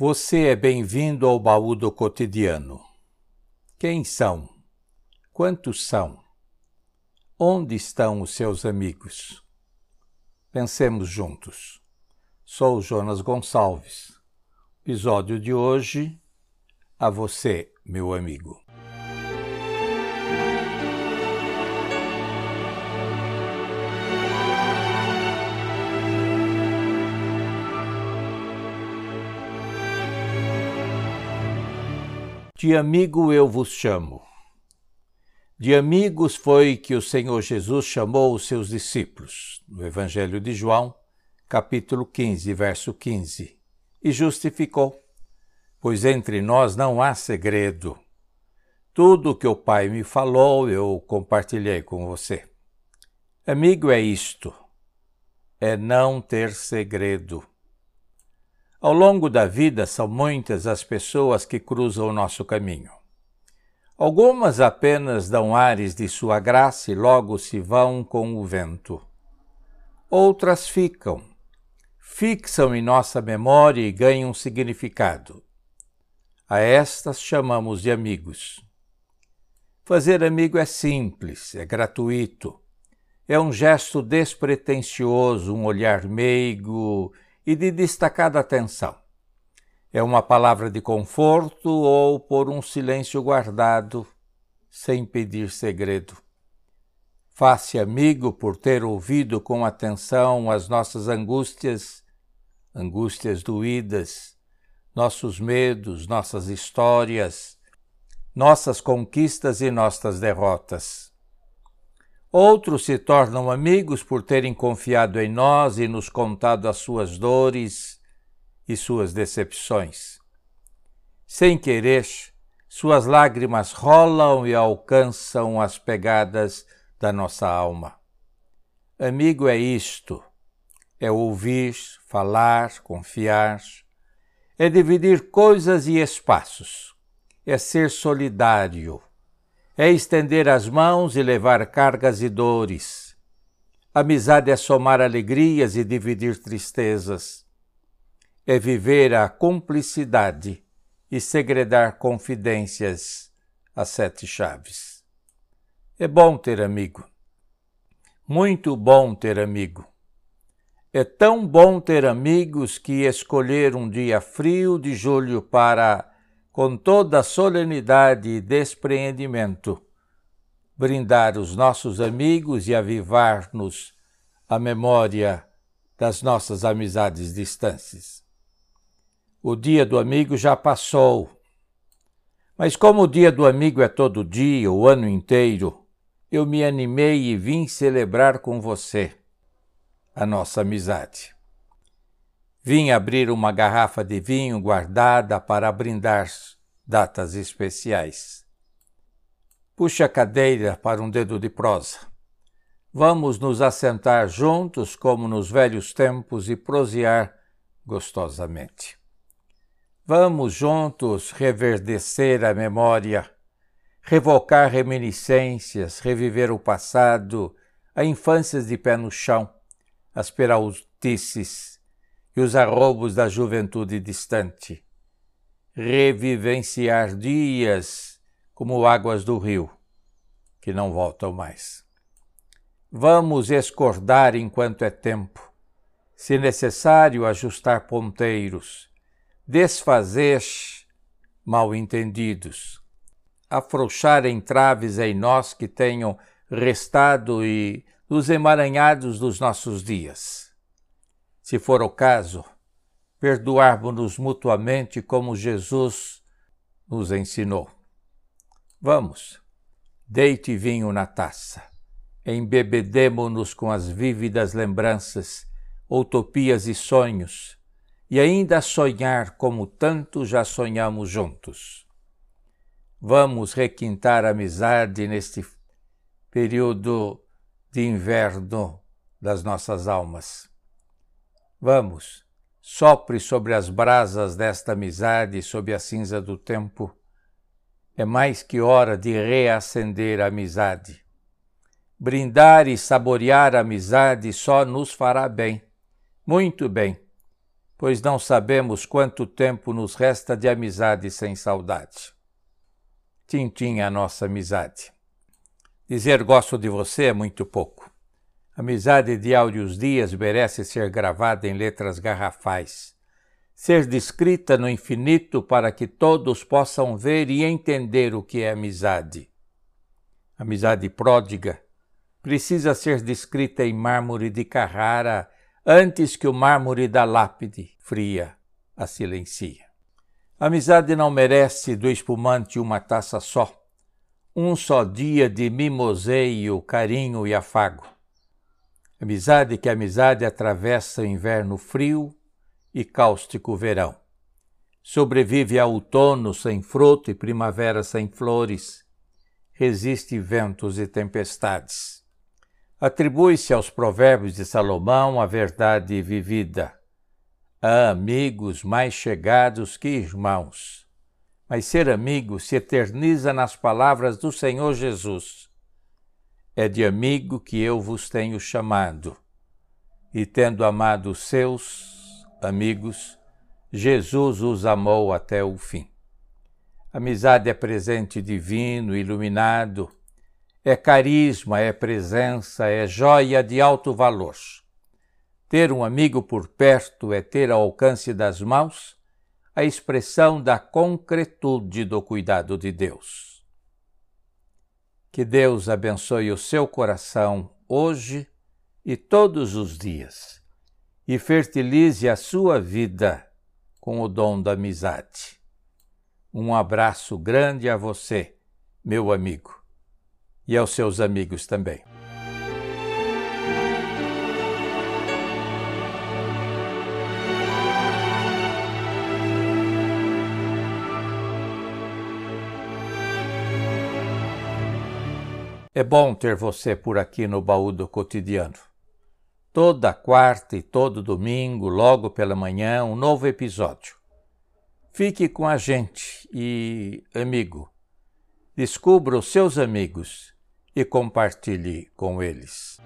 Você é bem-vindo ao baú do cotidiano. Quem são? Quantos são? Onde estão os seus amigos? Pensemos juntos. Sou Jonas Gonçalves. Episódio de hoje. A você, meu amigo. De amigo eu vos chamo. De amigos foi que o Senhor Jesus chamou os seus discípulos, no Evangelho de João, capítulo 15, verso 15, e justificou: Pois entre nós não há segredo. Tudo o que o Pai me falou, eu compartilhei com você. Amigo é isto: é não ter segredo. Ao longo da vida, são muitas as pessoas que cruzam o nosso caminho. Algumas apenas dão ares de sua graça e logo se vão com o vento. Outras ficam, fixam em nossa memória e ganham significado. A estas chamamos de amigos. Fazer amigo é simples, é gratuito. É um gesto despretensioso, um olhar meigo e de destacada atenção. É uma palavra de conforto ou por um silêncio guardado, sem pedir segredo. Faça amigo por ter ouvido com atenção as nossas angústias, angústias doídas, nossos medos, nossas histórias, nossas conquistas e nossas derrotas. Outros se tornam amigos por terem confiado em nós e nos contado as suas dores e suas decepções. Sem querer, suas lágrimas rolam e alcançam as pegadas da nossa alma. Amigo é isto: é ouvir, falar, confiar, é dividir coisas e espaços, é ser solidário é estender as mãos e levar cargas e dores. Amizade é somar alegrias e dividir tristezas. É viver a cumplicidade e segredar confidências às sete chaves. É bom ter amigo. Muito bom ter amigo. É tão bom ter amigos que escolher um dia frio de julho para com toda a solenidade e despreendimento, brindar os nossos amigos e avivar-nos a memória das nossas amizades distantes. O dia do amigo já passou, mas como o dia do amigo é todo dia, o ano inteiro, eu me animei e vim celebrar com você a nossa amizade. Vim abrir uma garrafa de vinho guardada para brindar datas especiais. Puxe a cadeira para um dedo de prosa. Vamos nos assentar juntos como nos velhos tempos e prosear gostosamente. Vamos juntos reverdecer a memória, revocar reminiscências, reviver o passado, a infância de pé no chão, as peraltices, e os arrobos da juventude distante. Revivenciar dias como águas do rio, que não voltam mais. Vamos escordar enquanto é tempo, se necessário, ajustar ponteiros, desfazer mal entendidos, afrouxar entraves em nós que tenham restado e nos emaranhados dos nossos dias se for o caso, perdoarmos-nos mutuamente como Jesus nos ensinou. Vamos, deite vinho na taça, embebedemo-nos com as vívidas lembranças, utopias e sonhos, e ainda sonhar como tanto já sonhamos juntos. Vamos requintar a amizade neste período de inverno das nossas almas. Vamos, sopre sobre as brasas desta amizade sob a cinza do tempo. É mais que hora de reacender a amizade. Brindar e saborear a amizade só nos fará bem, muito bem, pois não sabemos quanto tempo nos resta de amizade sem saudade. Tintim a nossa amizade. Dizer gosto de você é muito pouco. Amizade de áureos dias merece ser gravada em letras garrafais, ser descrita no infinito para que todos possam ver e entender o que é amizade. Amizade pródiga precisa ser descrita em mármore de Carrara antes que o mármore da lápide fria a silencia. Amizade não merece do espumante uma taça só, um só dia de mimoseio, carinho e afago. Amizade que amizade atravessa o inverno frio e cáustico verão. Sobrevive a outono sem fruto e primavera sem flores. Resiste ventos e tempestades Atribui-se aos provérbios de Salomão a verdade vivida. Há amigos mais chegados que irmãos. Mas ser amigo se eterniza nas palavras do Senhor Jesus. É de amigo que eu vos tenho chamado. E tendo amado os seus amigos, Jesus os amou até o fim. Amizade é presente divino, iluminado, é carisma, é presença, é joia de alto valor. Ter um amigo por perto é ter ao alcance das mãos a expressão da concretude do cuidado de Deus. Que Deus abençoe o seu coração hoje e todos os dias e fertilize a sua vida com o dom da amizade. Um abraço grande a você, meu amigo e aos seus amigos também. É bom ter você por aqui no baú do cotidiano. Toda quarta e todo domingo, logo pela manhã, um novo episódio. Fique com a gente e, amigo, descubra os seus amigos e compartilhe com eles.